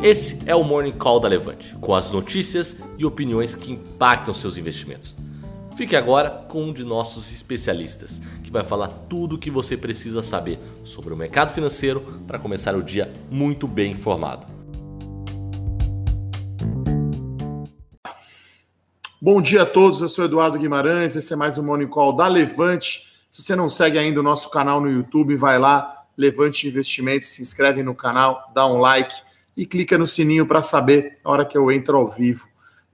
Esse é o Morning Call da Levante, com as notícias e opiniões que impactam seus investimentos. Fique agora com um de nossos especialistas, que vai falar tudo o que você precisa saber sobre o mercado financeiro para começar o dia muito bem informado. Bom dia a todos, eu sou Eduardo Guimarães, esse é mais um Morning Call da Levante. Se você não segue ainda o nosso canal no YouTube, vai lá, Levante Investimentos, se inscreve no canal, dá um like e clica no sininho para saber a hora que eu entro ao vivo.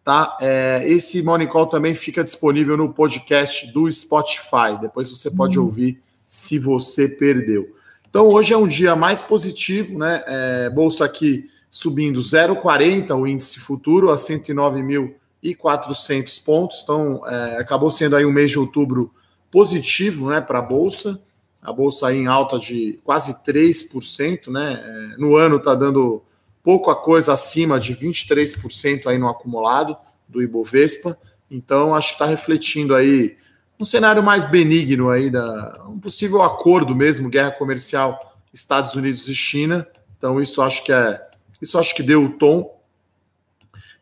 Tá? É, esse Morning Call também fica disponível no podcast do Spotify. Depois você pode hum. ouvir se você perdeu. Então hoje é um dia mais positivo, né? É, bolsa aqui subindo 0,40 o índice futuro a 109.400 pontos. Então é, acabou sendo aí um mês de outubro positivo, né, para a bolsa. A bolsa aí em alta de quase 3%, né? É, no ano está dando pouca coisa acima de 23% aí no acumulado do Ibovespa. Então, acho que está refletindo aí um cenário mais benigno aí, da, um possível acordo mesmo, guerra comercial Estados Unidos e China. Então, isso acho que é. Isso acho que deu o tom.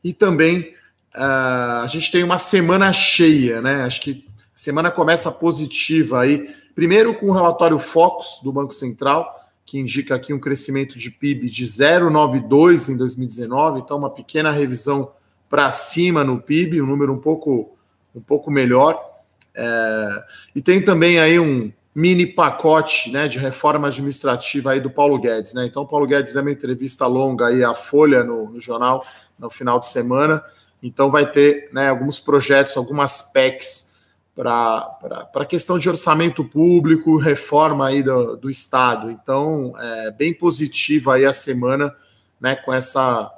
E também uh, a gente tem uma semana cheia, né? Acho que a semana começa positiva aí. Primeiro com o relatório Focus do Banco Central que indica aqui um crescimento de PIB de 0,92 em 2019, então uma pequena revisão para cima no PIB, um número um pouco, um pouco melhor. É, e tem também aí um mini pacote né, de reforma administrativa aí do Paulo Guedes. Né? Então, o Paulo Guedes deu uma entrevista longa aí à Folha no, no jornal no final de semana. Então, vai ter né, alguns projetos, algumas PECs para a questão de orçamento público, reforma aí do, do Estado. Então, é bem positiva aí a semana né, com, essa,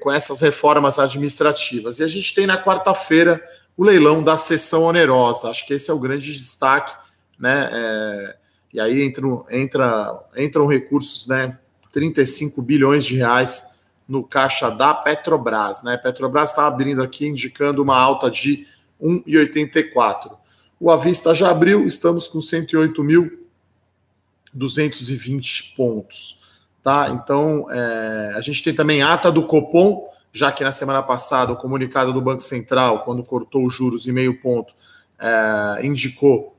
com essas reformas administrativas. E a gente tem na quarta-feira o leilão da sessão onerosa. Acho que esse é o grande destaque, né? É, e aí entram, entra, entram recursos, né? 35 bilhões de reais no caixa da Petrobras, né? Petrobras está abrindo aqui indicando uma alta de 1,84. O Avista já abriu, estamos com 108.220 pontos. Tá? Então, é, a gente tem também ata do Copom, já que na semana passada o comunicado do Banco Central, quando cortou os juros em meio ponto, é, indicou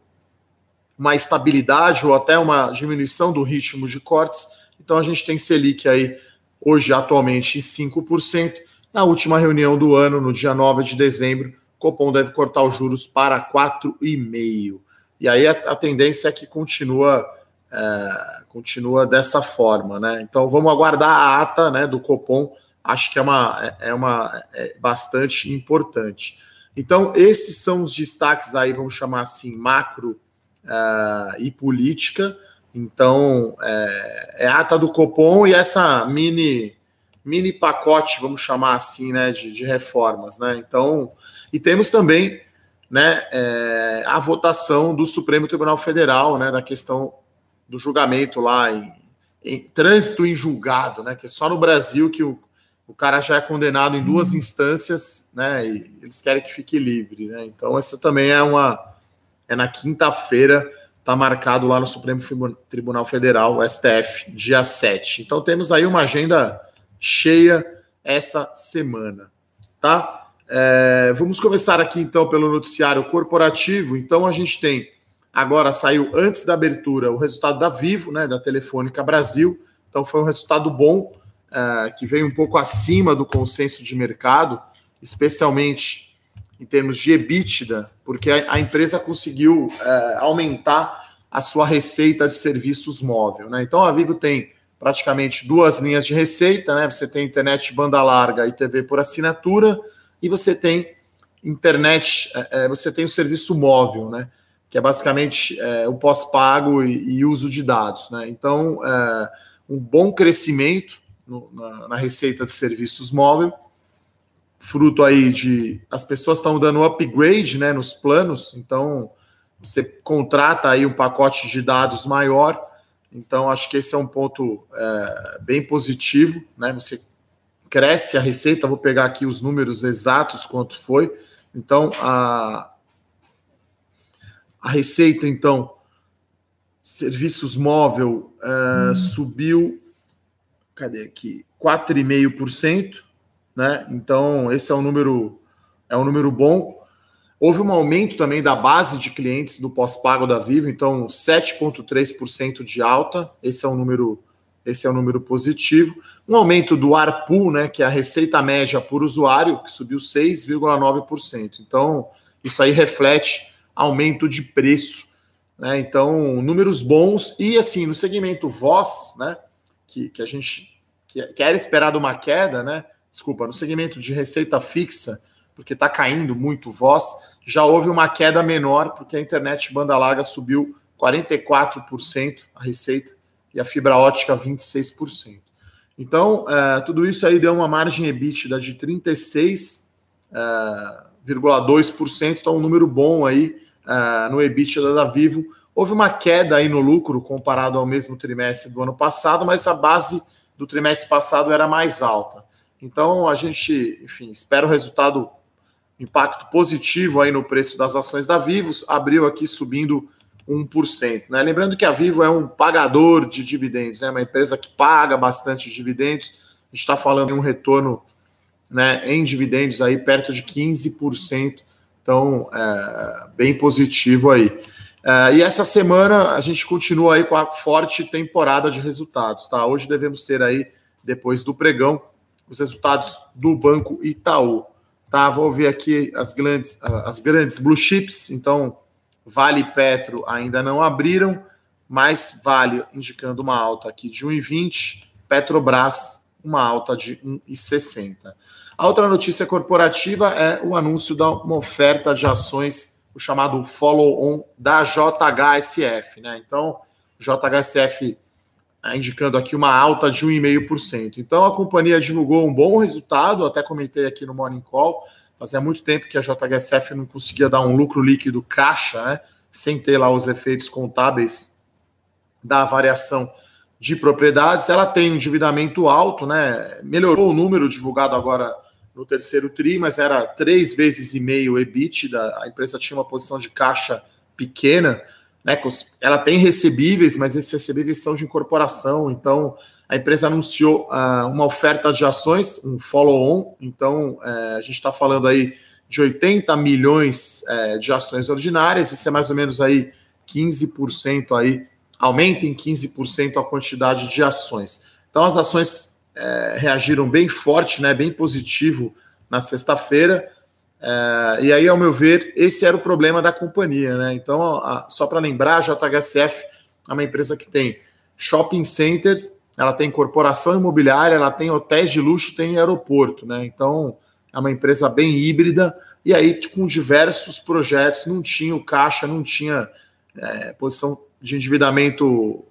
uma estabilidade ou até uma diminuição do ritmo de cortes. Então, a gente tem Selic aí, hoje, atualmente, em 5%. Na última reunião do ano, no dia 9 de dezembro, Copom deve cortar os juros para 4,5. E aí a, a tendência é que continua, é, continua dessa forma, né? Então vamos aguardar a ata né, do Copom, acho que é uma, é, é uma é bastante importante. Então, esses são os destaques aí, vamos chamar assim, macro uh, e política. Então, é, é, ata do Copom e essa mini mini pacote, vamos chamar assim, né, de, de reformas, né? Então, e temos também né, é, a votação do Supremo Tribunal Federal, né, da questão do julgamento lá em, em, trânsito em julgado, né, que é só no Brasil que o, o cara já é condenado em duas uhum. instâncias, né, e eles querem que fique livre, né. Então essa também é uma é na quinta-feira, está marcado lá no Supremo Tribunal Federal, STF, dia 7. Então temos aí uma agenda cheia essa semana, tá? É, vamos começar aqui então pelo noticiário corporativo. Então a gente tem agora saiu antes da abertura o resultado da Vivo, né, da Telefônica Brasil. Então foi um resultado bom é, que veio um pouco acima do consenso de mercado, especialmente em termos de EBITDA, porque a, a empresa conseguiu é, aumentar a sua receita de serviços móvel. Né? Então a Vivo tem praticamente duas linhas de receita, né? Você tem internet banda larga e TV por assinatura e você tem internet, é, é, você tem o serviço móvel, né? Que é basicamente é, o pós-pago e, e, uso de dados, né? Então, é, um bom crescimento no, na, na, receita de serviços móvel, fruto aí de as pessoas estão dando upgrade, né? Nos planos, então você contrata aí um pacote de dados maior. Então, acho que esse é um ponto é, bem positivo, né? Você cresce a receita, vou pegar aqui os números exatos quanto foi. Então, a, a receita, então, serviços móvel uh, hum. subiu cadê aqui? 4,5%, né? Então, esse é um número é um número bom. Houve um aumento também da base de clientes do pós-pago da Vivo, então 7,3% de alta. Esse é um número esse é um número positivo. Um aumento do ARPU, né, que é a receita média por usuário, que subiu 6,9%. Então, isso aí reflete aumento de preço. Né? Então, números bons. E assim, no segmento voz, né, que, que a gente que, que era esperado uma queda, né? Desculpa, no segmento de receita fixa, porque está caindo muito voz, já houve uma queda menor, porque a internet banda larga subiu 44% a receita e a fibra ótica 26%. Então, uh, tudo isso aí deu uma margem EBITDA de 36,2%, uh, então um número bom aí uh, no EBITDA da Vivo. Houve uma queda aí no lucro comparado ao mesmo trimestre do ano passado, mas a base do trimestre passado era mais alta. Então, a gente, enfim, espera o resultado, impacto positivo aí no preço das ações da Vivos. Abriu aqui subindo 1%. Né? Lembrando que a Vivo é um pagador de dividendos, é né? uma empresa que paga bastante dividendos. A gente está falando de um retorno né, em dividendos aí perto de 15%. Então, é, bem positivo aí. É, e essa semana a gente continua aí com a forte temporada de resultados, tá? Hoje devemos ter aí, depois do pregão, os resultados do Banco Itaú. Tá? Vou ver aqui as grandes, as grandes blue chips, então Vale e Petro ainda não abriram, mas Vale indicando uma alta aqui de 1,20, Petrobras uma alta de 1,60. A outra notícia corporativa é o anúncio da uma oferta de ações, o chamado follow-on da JHSF, né? Então, JHSF indicando aqui uma alta de 1,5%. Então, a companhia divulgou um bom resultado, até comentei aqui no Morning Call, Fazia muito tempo que a JHSF não conseguia dar um lucro líquido caixa, né? Sem ter lá os efeitos contábeis da variação de propriedades. Ela tem endividamento alto, né? Melhorou o número divulgado agora no terceiro TRI, mas era três vezes e meio EBITDA. A empresa tinha uma posição de caixa pequena, né? Ela tem recebíveis, mas esses recebíveis são de incorporação, então a empresa anunciou uh, uma oferta de ações, um follow-on, então uh, a gente está falando aí de 80 milhões uh, de ações ordinárias, isso é mais ou menos aí 15% aí, aumenta em 15% a quantidade de ações. Então as ações eh, reagiram bem forte, né, bem positivo na sexta-feira, e aí, ao meu ver, esse era o problema da companhia, né? Então, a, só para lembrar, a JHSF é uma empresa que tem shopping centers ela tem corporação imobiliária, ela tem hotéis de luxo, tem aeroporto, né? Então é uma empresa bem híbrida e aí com diversos projetos, não tinha o caixa, não tinha é, posição de endividamento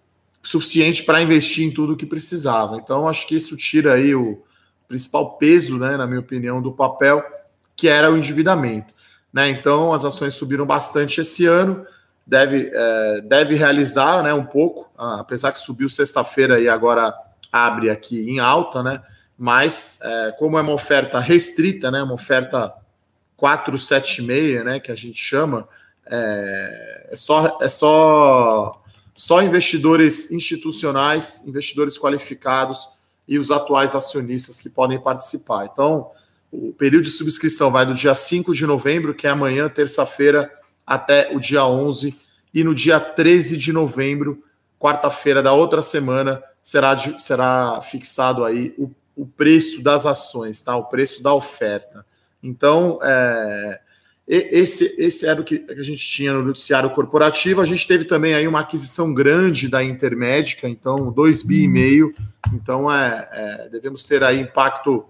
suficiente para investir em tudo que precisava. Então acho que isso tira aí o principal peso, né, na minha opinião, do papel que era o endividamento. Né? Então as ações subiram bastante esse ano deve, é, deve realizar né, um pouco, apesar que subiu sexta-feira e agora abre aqui em alta, né? Mas é, como é uma oferta restrita, né? Uma oferta 476, né? Que a gente chama, é, é só, é só, só investidores institucionais, investidores qualificados e os atuais acionistas que podem participar. Então, o período de subscrição vai do dia 5 de novembro, que é amanhã, terça-feira, até o dia 11 e no dia 13 de novembro, quarta-feira da outra semana, será, será fixado aí o, o preço das ações, tá? O preço da oferta. Então, é, esse, esse era o que a gente tinha no noticiário corporativo. A gente teve também aí uma aquisição grande da Intermédica, então 2 bi. Então, é, é, devemos ter aí impacto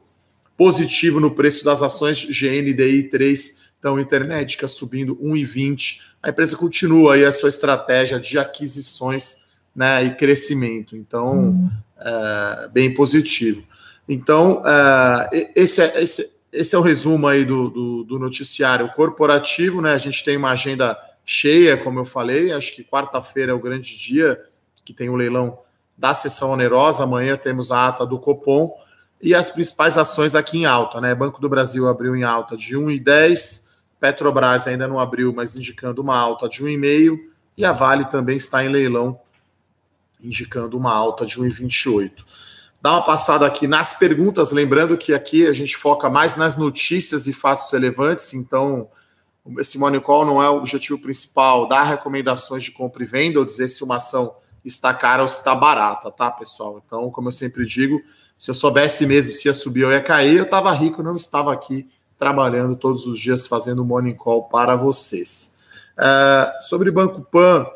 positivo no preço das ações GNDI 3 então, Intermédica subindo 1,20. A empresa continua aí a sua estratégia de aquisições né, e crescimento. Então, hum. é, bem positivo. Então, é, esse, é, esse, esse é o resumo aí do, do, do, noticiário corporativo. Né? A gente tem uma agenda cheia, como eu falei. Acho que quarta-feira é o grande dia que tem o leilão da sessão onerosa. Amanhã temos a ata do Copom e as principais ações aqui em alta. Né? Banco do Brasil abriu em alta de 1,10 Petrobras ainda não abriu, mas indicando uma alta de 1,5 e a Vale também está em leilão, indicando uma alta de 1,28. dar uma passada aqui nas perguntas, lembrando que aqui a gente foca mais nas notícias e fatos relevantes, então esse Money Call não é o objetivo principal, dar recomendações de compra e venda ou dizer se uma ação está cara ou se está barata, tá, pessoal? Então, como eu sempre digo, se eu soubesse mesmo se ia subir ou ia cair, eu estava rico, não estava aqui trabalhando todos os dias fazendo Morning Call para vocês. Uh, sobre Banco Pan,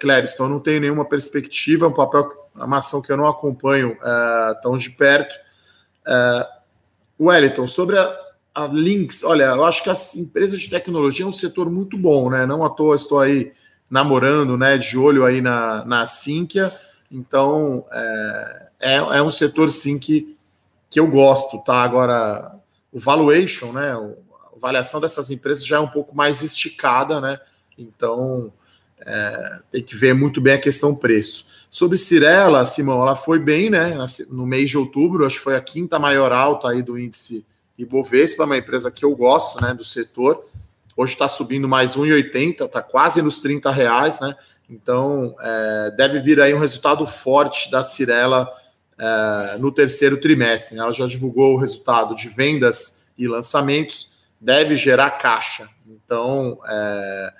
Clériston, não tenho nenhuma perspectiva, é um papel, uma ação que eu não acompanho uh, tão de perto. Uh, Wellington, sobre a, a Lynx, olha, eu acho que as empresas de tecnologia é um setor muito bom, né? Não à toa estou aí namorando, né, de olho aí na, na Sinqia, então é, é, um setor sim que, que eu gosto, tá? Agora, o valuation, né, a avaliação dessas empresas já é um pouco mais esticada, né? Então, é, tem que ver muito bem a questão preço. Sobre Cirela, Simão, ela foi bem, né? No mês de outubro, acho que foi a quinta maior alta aí do índice Ibovespa, uma empresa que eu gosto, né, do setor. Hoje está subindo mais 1,80, está quase nos 30 reais, né? Então é, deve vir aí um resultado forte da Cirela é, no terceiro trimestre. Né? Ela já divulgou o resultado de vendas e lançamentos, deve gerar caixa. Então é,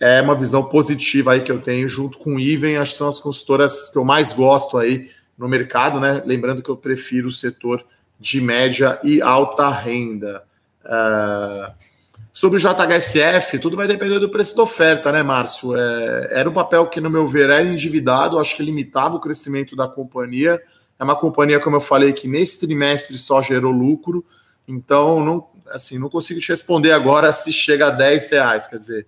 é uma visão positiva aí que eu tenho junto com o Iven, acho que são as consultoras que eu mais gosto aí no mercado, né? Lembrando que eu prefiro o setor de média e alta renda. Uh, sobre o JHSF, tudo vai depender do preço da oferta, né, Márcio? É, era um papel que, no meu ver, era endividado, acho que limitava o crescimento da companhia. É uma companhia, como eu falei, que nesse trimestre só gerou lucro, então não, assim, não consigo te responder agora se chega a 10 reais. Quer dizer,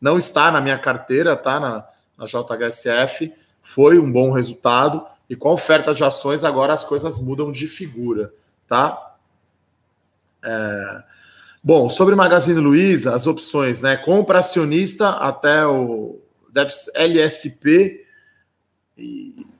não está na minha carteira, tá na, na JHSF, foi um bom resultado, e com a oferta de ações, agora as coisas mudam de figura tá? É... Bom, sobre Magazine Luiza, as opções, né? Compra acionista até o LSP.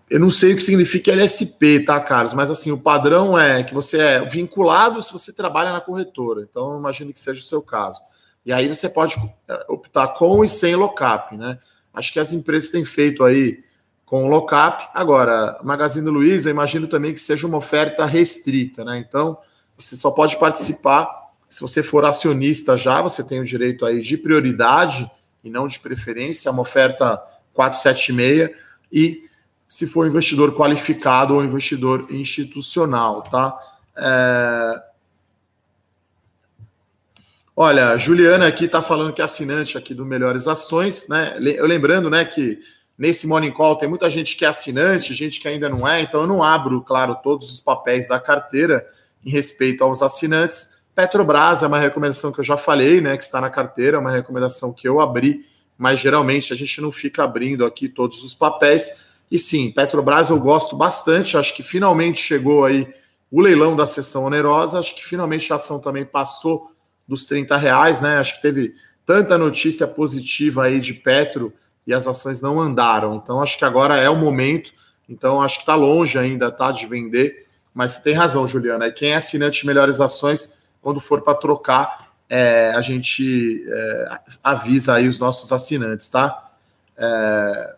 Eu não sei o que significa LSP, tá, Carlos? Mas assim, o padrão é que você é vinculado se você trabalha na corretora. Então, imagino que seja o seu caso. E aí você pode é, optar com e sem lockup, né? Acho que as empresas têm feito aí com lockup. Agora, Magazine Luiza, imagino também que seja uma oferta restrita, né? Então, você só pode participar se você for acionista já, você tem o direito aí de prioridade e não de preferência, é uma oferta 476 e se for investidor qualificado ou investidor institucional, tá? É... Olha, Juliana aqui está falando que é assinante aqui do Melhores Ações, né? Eu lembrando, né, que Nesse Morning Call tem muita gente que é assinante, gente que ainda não é, então eu não abro, claro, todos os papéis da carteira em respeito aos assinantes. Petrobras é uma recomendação que eu já falei, né, que está na carteira, é uma recomendação que eu abri, mas geralmente a gente não fica abrindo aqui todos os papéis. E sim, Petrobras eu gosto bastante, acho que finalmente chegou aí o leilão da sessão onerosa, acho que finalmente a ação também passou dos 30 reais, né? Acho que teve tanta notícia positiva aí de Petro e as ações não andaram. Então, acho que agora é o momento. Então, acho que está longe ainda tá, de vender. Mas tem razão, Juliana. Quem é assinante de melhores ações, quando for para trocar, é, a gente é, avisa aí os nossos assinantes, tá? É...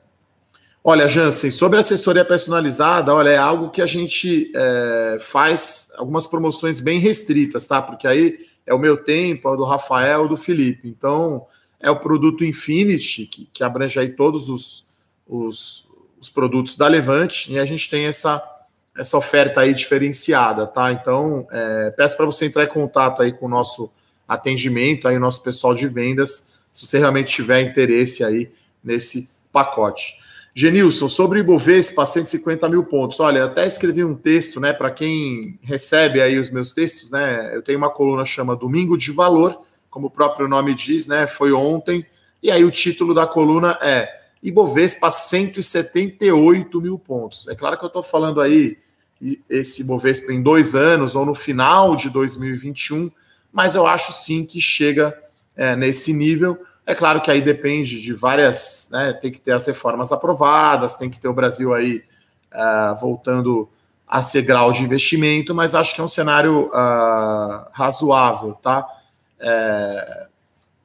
Olha, Jansen, sobre assessoria personalizada, olha, é algo que a gente é, faz algumas promoções bem restritas, tá? Porque aí é o meu tempo, é o do Rafael, do Felipe. Então, é o produto Infinity, que, que abrange aí todos os, os, os, produtos da Levante, e a gente tem essa, essa oferta aí diferenciada, tá? Então, é, peço para você entrar em contato aí com o nosso atendimento, aí o nosso pessoal de vendas, se você realmente tiver interesse aí nesse pacote. Genilson, sobre Ibovespa, 150 mil pontos. Olha, até escrevi um texto, né, para quem recebe aí os meus textos, né, eu tenho uma coluna chama Domingo de Valor, como o próprio nome diz, né? Foi ontem. E aí o título da coluna é Ibovespa 178 mil pontos. É claro que eu estou falando aí esse Ibovespa em dois anos ou no final de 2021, mas eu acho sim que chega é, nesse nível. É claro que aí depende de várias, né? Tem que ter as reformas aprovadas, tem que ter o Brasil aí uh, voltando a ser grau de investimento, mas acho que é um cenário uh, razoável, tá? É,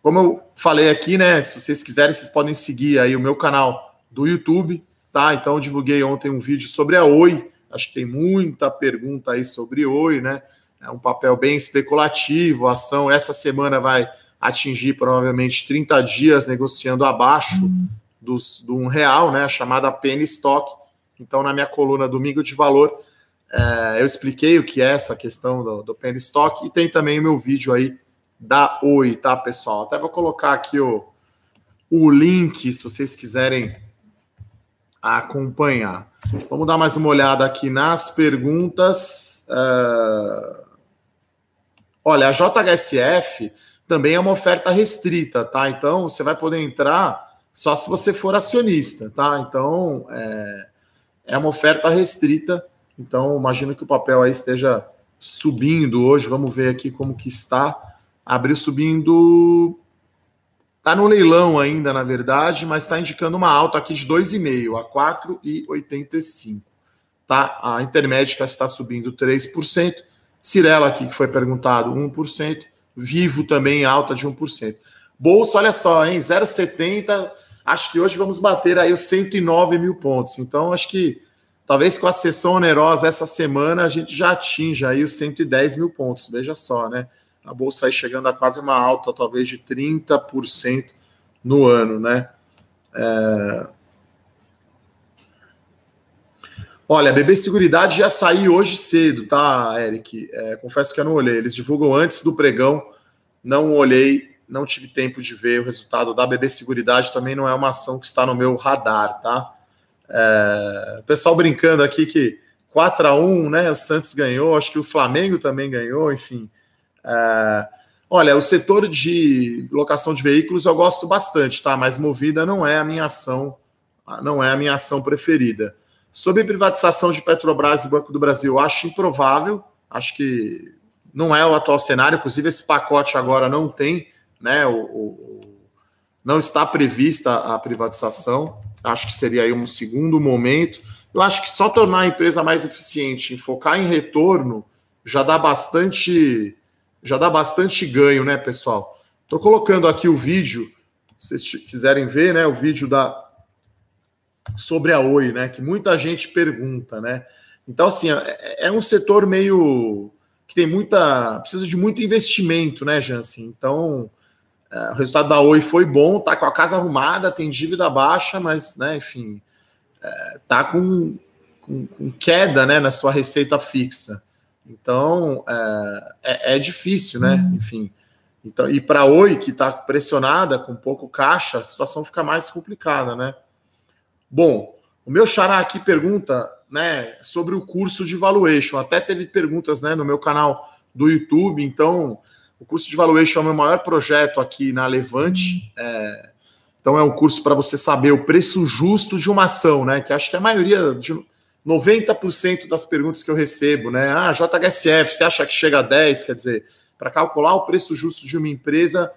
como eu falei aqui, né? Se vocês quiserem, vocês podem seguir aí o meu canal do YouTube, tá? Então eu divulguei ontem um vídeo sobre a Oi, Acho que tem muita pergunta aí sobre Oi, né? É um papel bem especulativo. A ação essa semana vai atingir provavelmente 30 dias negociando abaixo dos, do um real, né? A chamada penny stock. Então, na minha coluna Domingo de Valor, é, eu expliquei o que é essa questão do, do penny stock e tem também o meu vídeo aí da Oi, tá, pessoal? Até vou colocar aqui o, o link se vocês quiserem acompanhar. Vamos dar mais uma olhada aqui nas perguntas. Uh... Olha, a JHSF também é uma oferta restrita, tá? Então você vai poder entrar só se você for acionista, tá? Então é, é uma oferta restrita. Então imagino que o papel aí esteja subindo hoje. Vamos ver aqui como que está. Abriu subindo Está no leilão ainda, na verdade, mas está indicando uma alta aqui de 2,5 a 4,85. Tá? A Intermédica está subindo 3%. Cirela aqui, que foi perguntado, 1%. Vivo também alta de 1%. Bolsa, olha só, hein? 0,70. Acho que hoje vamos bater aí os 109 mil pontos. Então, acho que talvez com a sessão onerosa essa semana a gente já atinja aí os 110 mil pontos. Veja só, né? a bolsa aí chegando a quase uma alta, talvez de 30% no ano, né? É... Olha, a BB Seguridade já saiu hoje cedo, tá, Eric? É, confesso que eu não olhei. Eles divulgam antes do pregão, não olhei, não tive tempo de ver o resultado da BB Seguridade. Também não é uma ação que está no meu radar, tá? É... Pessoal brincando aqui que 4 a 1 né? O Santos ganhou, acho que o Flamengo também ganhou, enfim. É, olha, o setor de locação de veículos eu gosto bastante, tá? Mas movida não é a minha ação, não é a minha ação preferida. Sobre privatização de Petrobras e Banco do Brasil, acho improvável, acho que não é o atual cenário, inclusive esse pacote agora não tem, né? O, o não está prevista a privatização, acho que seria aí um segundo momento. Eu acho que só tornar a empresa mais eficiente, focar em retorno, já dá bastante já dá bastante ganho, né, pessoal? Estou colocando aqui o vídeo, se vocês quiserem ver, né, o vídeo da sobre a Oi, né, que muita gente pergunta, né? Então, assim, é, é um setor meio que tem muita, precisa de muito investimento, né, Jansen? Então, é, o resultado da Oi foi bom, tá com a casa arrumada, tem dívida baixa, mas, né, enfim, é, tá com, com, com queda, né, na sua receita fixa. Então é, é, é difícil, né? Uhum. Enfim. Então, e para a Oi, que está pressionada, com pouco caixa, a situação fica mais complicada, né? Bom, o meu xará aqui pergunta né, sobre o curso de valuation. Até teve perguntas né, no meu canal do YouTube. Então, o curso de valuation é o meu maior projeto aqui na Levante. É, então, é um curso para você saber o preço justo de uma ação, né? Que acho que a maioria de, 90% das perguntas que eu recebo, né? Ah, JHSF, você acha que chega a 10? Quer dizer, para calcular o preço justo de uma empresa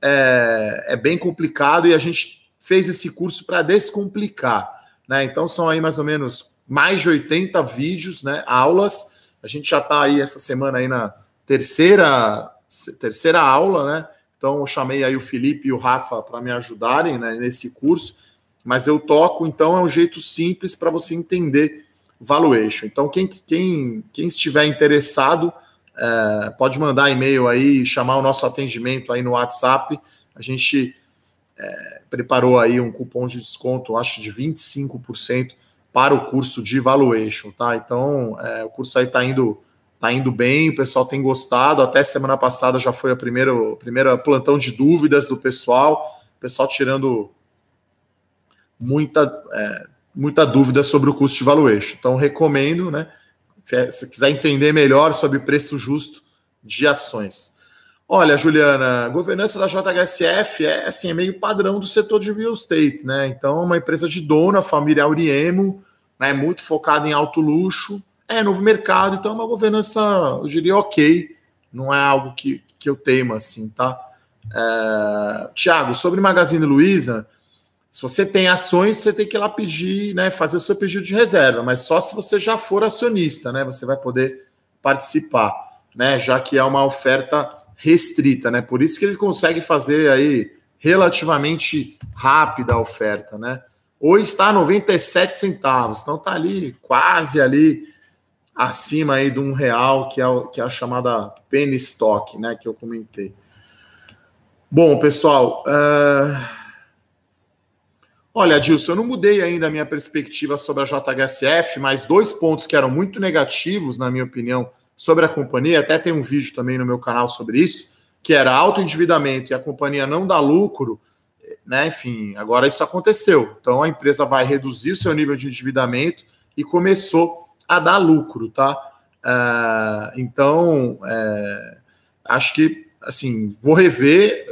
é, é bem complicado e a gente fez esse curso para descomplicar, né? Então são aí mais ou menos mais de 80 vídeos, né? Aulas. A gente já está aí essa semana aí na terceira terceira aula, né? Então eu chamei aí o Felipe e o Rafa para me ajudarem né, nesse curso, mas eu toco, então é um jeito simples para você entender valuation. Então, quem, quem, quem estiver interessado, é, pode mandar e-mail aí, chamar o nosso atendimento aí no WhatsApp. A gente é, preparou aí um cupom de desconto, acho de 25% para o curso de valuation, tá? Então, é, o curso aí está indo, tá indo bem, o pessoal tem gostado. Até semana passada já foi a primeira, a primeira plantão de dúvidas do pessoal, o pessoal tirando muita. É, muita dúvida sobre o custo de valuation. Então, recomendo, né? Se, se quiser entender melhor sobre preço justo de ações. Olha, Juliana, governança da JHSF é assim, é meio padrão do setor de real estate, né? Então, é uma empresa de dona, família Auriemo, né? Muito focada em alto luxo, é novo mercado, então é uma governança, eu diria, ok, não é algo que, que eu temo assim, tá? É... Tiago, sobre Magazine Luiza, se você tem ações, você tem que ir lá pedir, né, fazer o seu pedido de reserva, mas só se você já for acionista, né, você vai poder participar, né, já que é uma oferta restrita, né? Por isso que eles conseguem fazer aí relativamente rápida a oferta, né? Ou está 97 centavos, então tá ali quase ali acima aí de um real, que é, que é a chamada penny stock, né, que eu comentei. Bom, pessoal, uh... olha, Adilson, eu não mudei ainda a minha perspectiva sobre a JHSF, mas dois pontos que eram muito negativos, na minha opinião, sobre a companhia, até tem um vídeo também no meu canal sobre isso, que era alto endividamento e a companhia não dá lucro, né? Enfim, agora isso aconteceu. Então a empresa vai reduzir o seu nível de endividamento e começou a dar lucro, tá? Uh, então, é, acho que assim, vou rever.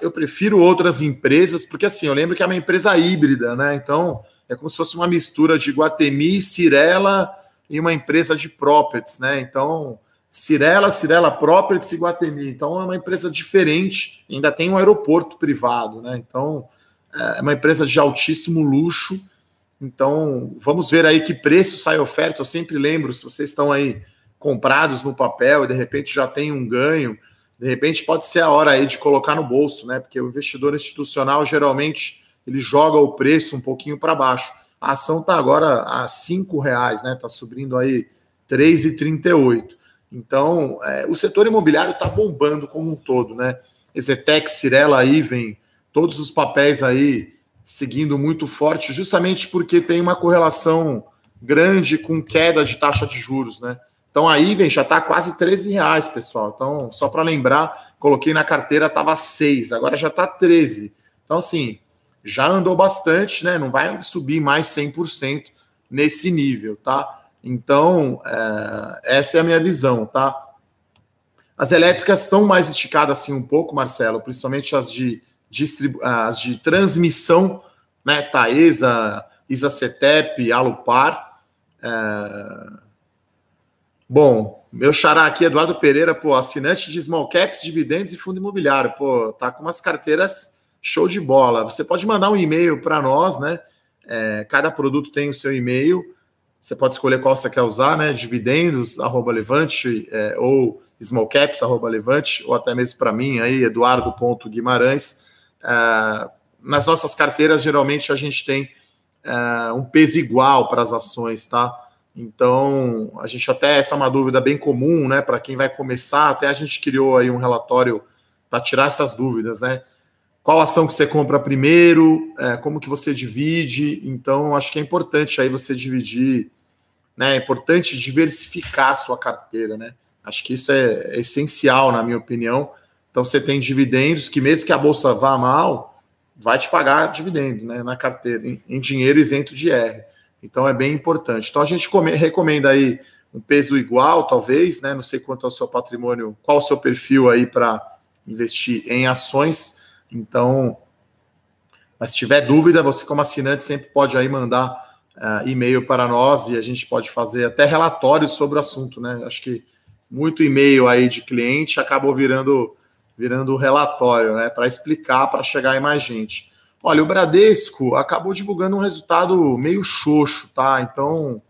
Eu prefiro outras empresas, porque assim, eu lembro que é uma empresa híbrida, né? Então, é como se fosse uma mistura de Guatemi, Cirela e uma empresa de properties, né? Então, Cirela, Cirela Properties e Guatemi. Então é uma empresa diferente, ainda tem um aeroporto privado, né? Então é uma empresa de altíssimo luxo. Então vamos ver aí que preço sai oferta. Eu sempre lembro, se vocês estão aí comprados no papel e de repente já tem um ganho, de repente pode ser a hora aí de colocar no bolso, né? Porque o investidor institucional geralmente ele joga o preço um pouquinho para baixo. A ação está agora a cinco reais, né? Está subindo aí 3,38. Então, é, o setor imobiliário está bombando como um todo, né? Ezetec, Cirela, vem todos os papéis aí seguindo muito forte, justamente porque tem uma correlação grande com queda de taxa de juros, né? Então a Iven já está quase 13 reais, pessoal. Então, só para lembrar, coloquei na carteira, estava 6, agora já está 13. Então, assim, já andou bastante, né? Não vai subir mais 100% nesse nível, tá? Então, é, essa é a minha visão, tá? As elétricas estão mais esticadas assim um pouco, Marcelo, principalmente as de, as de transmissão, né? Taesa, Isacetep, Alupar. É... Bom, meu xará aqui, Eduardo Pereira, pô, assinante de small caps, dividendos e fundo imobiliário, pô, tá com umas carteiras show de bola. Você pode mandar um e-mail para nós, né? É, cada produto tem o seu e-mail. Você pode escolher qual você quer usar, né? Dividendos, arroba levante, é, ou small caps, arroba levante, ou até mesmo para mim aí, eduardo.guimarães. É, nas nossas carteiras, geralmente, a gente tem é, um peso igual para as ações, tá? Então, a gente até, essa é uma dúvida bem comum, né? Para quem vai começar, até a gente criou aí um relatório para tirar essas dúvidas, né? Qual ação que você compra primeiro, é, como que você divide. Então, acho que é importante aí você dividir, né? É importante diversificar a sua carteira, né? Acho que isso é, é essencial, na minha opinião. Então, você tem dividendos que, mesmo que a bolsa vá mal, vai te pagar dividendo né, na carteira, em, em dinheiro isento de R. Então, é bem importante. Então, a gente come, recomenda aí um peso igual, talvez, né? Não sei quanto é o seu patrimônio, qual o seu perfil aí para investir em ações então, mas se tiver dúvida, você como assinante sempre pode aí mandar uh, e-mail para nós e a gente pode fazer até relatórios sobre o assunto, né? Acho que muito e-mail aí de cliente acabou virando virando relatório, né? Para explicar, para chegar em mais gente. Olha, o Bradesco acabou divulgando um resultado meio xoxo, tá? Então,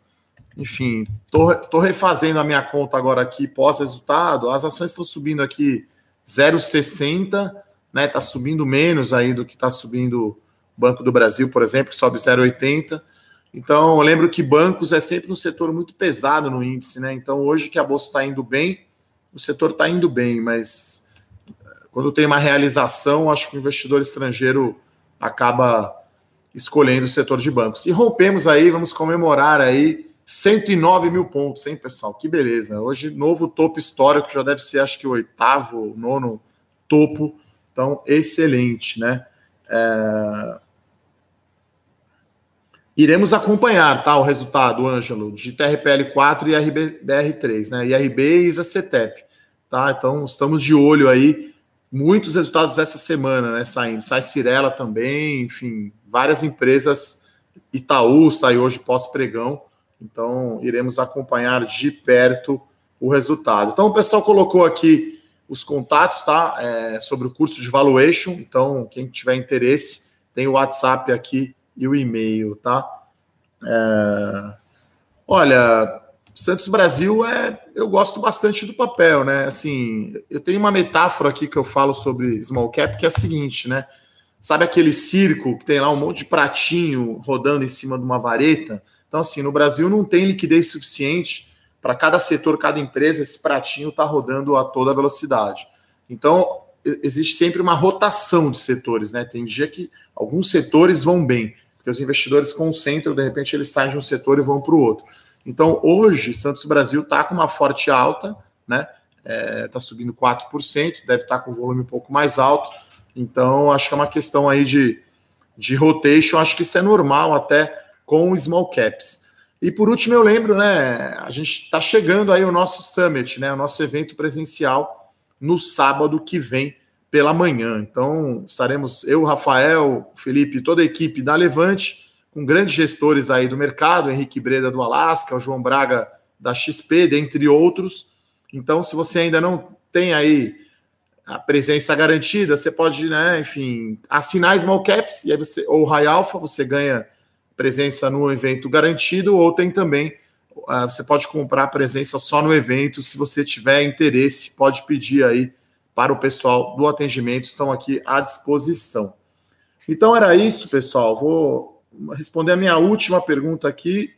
enfim, tô, tô refazendo a minha conta agora aqui pós-resultado. As ações estão subindo aqui 0,60 né? Está subindo menos aí do que está subindo o Banco do Brasil, por exemplo, que sobe 0,80. Então, eu lembro que bancos é sempre um setor muito pesado no índice, né? Então, hoje que a bolsa está indo bem, o setor está indo bem, mas eh, quando tem uma realização, acho que o investidor estrangeiro acaba escolhendo o setor de bancos. E rompemos aí, vamos comemorar aí 109 mil pontos, hein, pessoal? Que beleza. Hoje, novo topo histórico, já deve ser, acho que o oitavo, nono topo então, excelente, né? É... Iremos acompanhar, tá, o resultado, Ângelo, de TRPL4 e RBR3, né? IRB e ISA-CETEP, tá? Então, estamos de olho aí, muitos resultados essa semana, né, saindo. Sai Cirela também, enfim, várias empresas, Itaú sai hoje pós-pregão, então iremos acompanhar de perto o resultado. Então, o pessoal colocou aqui os contatos, tá? É, sobre o curso de valuation. Então, quem tiver interesse, tem o WhatsApp aqui e o e-mail, tá? É... Olha, Santos Brasil é. Eu gosto bastante do papel, né? Assim, eu tenho uma metáfora aqui que eu falo sobre small cap, que é a seguinte, né? Sabe aquele circo que tem lá um monte de pratinho rodando em cima de uma vareta? Então, assim, no Brasil não tem liquidez suficiente para cada setor, cada empresa, esse pratinho está rodando a toda velocidade. Então, existe sempre uma rotação de setores, né? Tem dia que alguns setores vão bem, porque os investidores concentram, de repente eles saem de um setor e vão para o outro. Então, hoje, Santos Brasil está com uma forte alta, né? Está é, tá subindo 4%, deve estar tá com um volume um pouco mais alto. Então, acho que é uma questão aí de, de rotation, acho que isso é normal até com small caps. E por último, eu lembro, né? A gente está chegando aí o nosso summit, né? O nosso evento presencial no sábado que vem pela manhã. Então, estaremos eu, Rafael, Felipe, toda a equipe da Levante, com grandes gestores aí do mercado, Henrique Breda do Alasca, o João Braga da XP, dentre outros. Então, se você ainda não tem aí a presença garantida, você pode, né, enfim, assinar Small Caps e aí você, ou High Alpha, você ganha presença no evento garantido, ou tem também, uh, você pode comprar presença só no evento, se você tiver interesse, pode pedir aí para o pessoal do atendimento, estão aqui à disposição. Então era isso, pessoal. Vou responder a minha última pergunta aqui.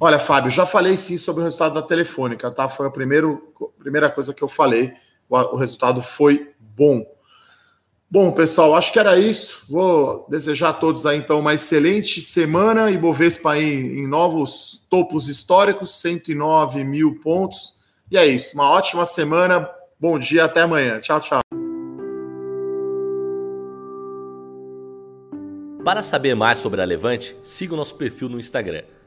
Olha, Fábio, já falei sim sobre o resultado da Telefônica, tá? Foi a primeiro, primeira coisa que eu falei. O, o resultado foi bom. Bom, pessoal, acho que era isso. Vou desejar a todos aí, então, uma excelente semana. e Bovespa aí em novos topos históricos, 109 mil pontos. E é isso. Uma ótima semana. Bom dia, até amanhã. Tchau, tchau. Para saber mais sobre a Levante, siga o nosso perfil no Instagram